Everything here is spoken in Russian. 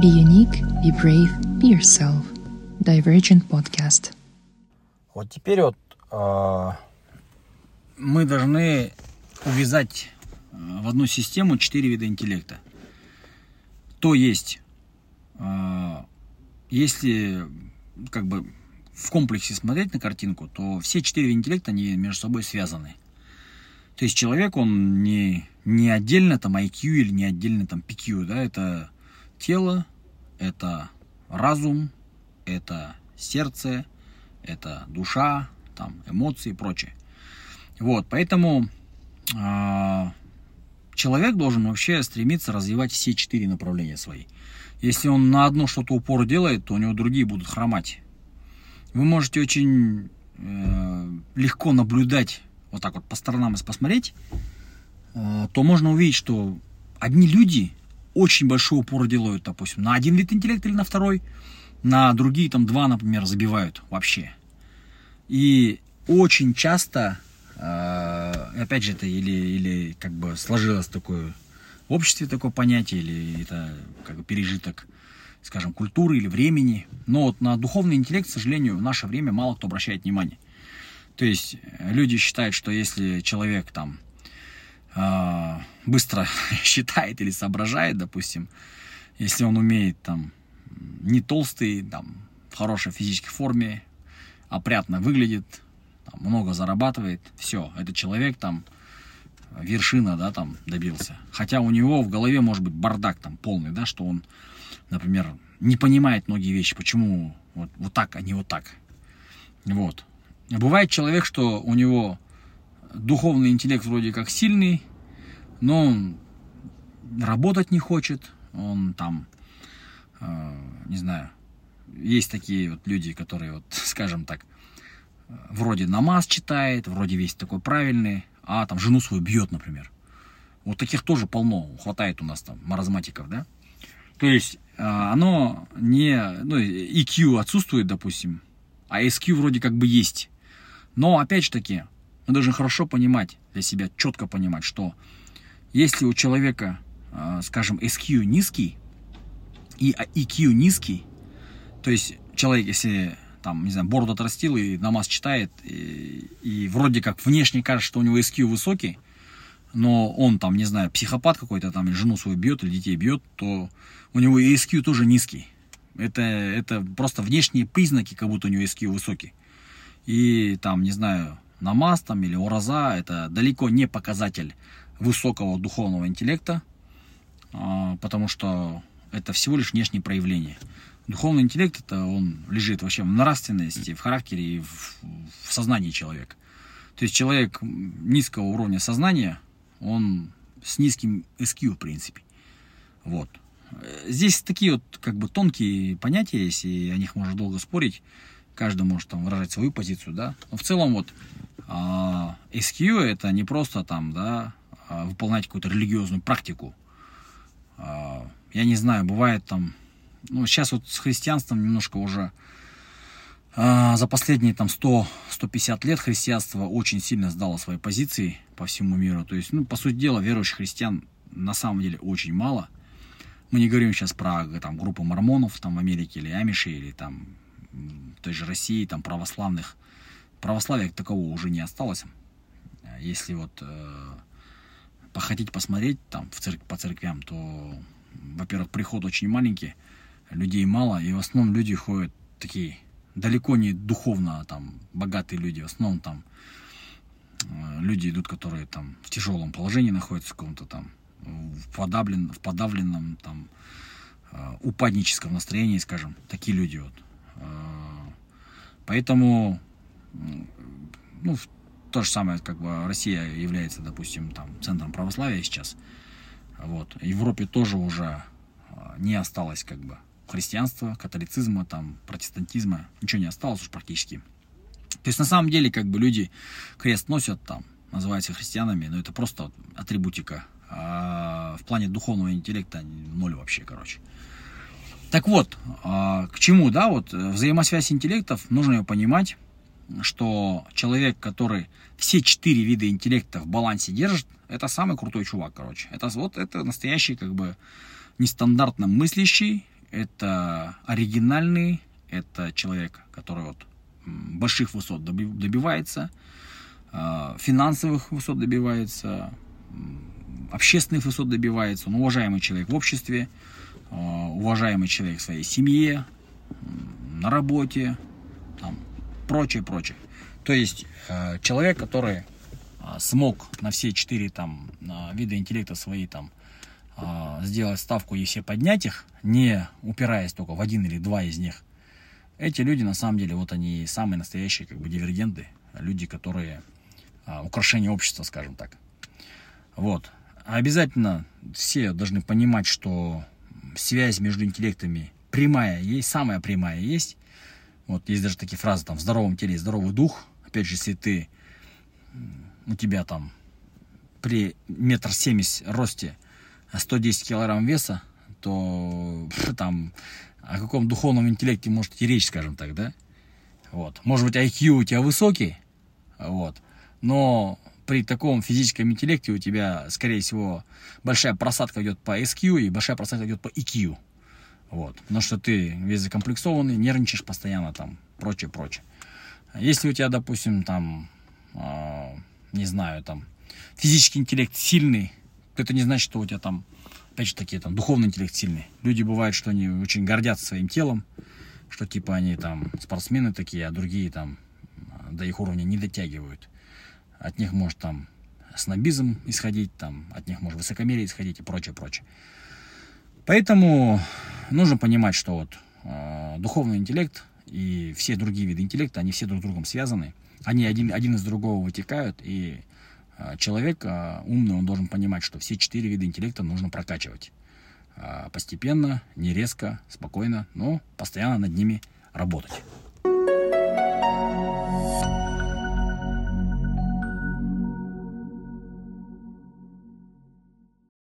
Be unique, be brave, be yourself. Divergent Podcast. Вот теперь вот э, мы должны увязать э, в одну систему четыре вида интеллекта. То есть, э, если как бы в комплексе смотреть на картинку, то все четыре вида интеллекта, они между собой связаны. То есть человек, он не, не отдельно там IQ или не отдельно там PQ, да, это тело, это разум, это сердце, это душа, там, эмоции и прочее. Вот, поэтому э, человек должен вообще стремиться развивать все четыре направления свои. Если он на одно что-то упор делает, то у него другие будут хромать. Вы можете очень э, легко наблюдать, вот так вот по сторонам, если посмотреть, э, то можно увидеть, что одни люди очень большой упор делают, допустим, на один вид интеллекта или на второй, на другие там два, например, забивают вообще. И очень часто, э, опять же, это или, или как бы сложилось такое в обществе такое понятие, или это как бы пережиток, скажем, культуры или времени. Но вот на духовный интеллект, к сожалению, в наше время мало кто обращает внимание. То есть люди считают, что если человек там э, быстро считает или соображает, допустим, если он умеет там не толстый, там, в хорошей физической форме, опрятно выглядит, там, много зарабатывает, все, этот человек там вершина, да, там добился. Хотя у него в голове может быть бардак там полный, да, что он, например, не понимает многие вещи, почему вот, вот так, а не вот так. Вот. Бывает человек, что у него духовный интеллект вроде как сильный, но он работать не хочет, он там, э, не знаю, есть такие вот люди, которые вот, скажем так, вроде намаз читает, вроде весь такой правильный, а там жену свою бьет, например. Вот таких тоже полно, хватает у нас там маразматиков, да? То есть э, оно не, ну, EQ отсутствует, допустим, а SQ вроде как бы есть. Но опять же таки, мы должны хорошо понимать для себя, четко понимать, что если у человека, э, скажем, SQ низкий и EQ низкий, то есть человек, если там, не знаю, бороду отрастил и намаз читает, и, и вроде как внешне кажется, что у него SQ высокий, но он там, не знаю, психопат какой-то там, или жену свою бьет, или детей бьет, то у него и SQ тоже низкий. Это, это просто внешние признаки, как будто у него SQ высокий. И там, не знаю, намаз там или ураза, это далеко не показатель высокого духовного интеллекта, а, потому что это всего лишь внешнее проявление. Духовный интеллект это он лежит вообще в нравственности, в характере и в, в сознании человека. То есть человек низкого уровня сознания, он с низким SQ в принципе. Вот. Здесь такие вот как бы тонкие понятия есть, и о них можно долго спорить. Каждый может там выражать свою позицию, да. Но в целом вот SQ это не просто там, да, а, выполнять какую-то религиозную практику. А, я не знаю, бывает там, ну, сейчас вот с христианством немножко уже а, за последние там 100-150 лет христианство очень сильно сдало свои позиции по всему миру. То есть, ну, по сути дела, верующих христиан на самом деле очень мало. Мы не говорим сейчас про там, группу мормонов там, в Америке или амиши, или там в той же России, там православных. Православия такового уже не осталось. Если вот э, походить, посмотреть там в церк по церквям, то, во-первых, приход очень маленький, людей мало, и в основном люди ходят такие далеко не духовно там богатые люди, в основном там э, люди идут, которые там в тяжелом положении находятся, в каком-то там в, подавлен, в подавленном там э, упадническом настроении, скажем, такие люди вот. Э, поэтому, ну, то же самое, как бы Россия является, допустим, там центром православия сейчас. Вот. В Европе тоже уже не осталось как бы христианства, католицизма, там, протестантизма, ничего не осталось уж практически. То есть на самом деле как бы люди крест носят там, называются христианами, но это просто атрибутика. А в плане духовного интеллекта ноль вообще, короче. Так вот, а, к чему, да, вот взаимосвязь интеллектов, нужно ее понимать, что человек, который все четыре вида интеллекта в балансе держит, это самый крутой чувак, короче. Это вот это настоящий, как бы, нестандартно мыслящий, Это оригинальный, это человек, который вот больших высот добивается, а, финансовых высот добивается, общественных высот добивается, он уважаемый человек в обществе, а, уважаемый человек в своей семье, на работе, там, прочее, прочее. То есть а, человек, который смог на все четыре там вида интеллекта свои там сделать ставку и все поднять их, не упираясь только в один или два из них, эти люди, на самом деле, вот они самые настоящие как бы дивергенты, люди, которые украшение общества, скажем так. Вот. Обязательно все должны понимать, что связь между интеллектами прямая есть, самая прямая есть. Вот есть даже такие фразы, там, в здоровом теле здоровый дух. Опять же, если ты, у тебя там при метр семьдесят росте 110 килограмм веса, то там о каком духовном интеллекте может идти речь, скажем так, да? Вот. Может быть, IQ у тебя высокий, вот, но при таком физическом интеллекте у тебя, скорее всего, большая просадка идет по SQ и большая просадка идет по EQ. Вот. Потому что ты весь закомплексованный, нервничаешь постоянно там, прочее, прочее. Если у тебя, допустим, там, э, не знаю, там, физический интеллект сильный, то это не значит, что у тебя там опять же таки, там, духовный интеллект сильный. Люди бывают, что они очень гордятся своим телом, что типа они там спортсмены такие, а другие там до их уровня не дотягивают. От них может там снобизм исходить, там, от них может высокомерие исходить и прочее, прочее. Поэтому нужно понимать, что вот э, духовный интеллект и все другие виды интеллекта, они все друг с другом связаны. Они один, один из другого вытекают, и а, человек а, умный, он должен понимать, что все четыре вида интеллекта нужно прокачивать. А, постепенно, не резко, спокойно, но постоянно над ними работать.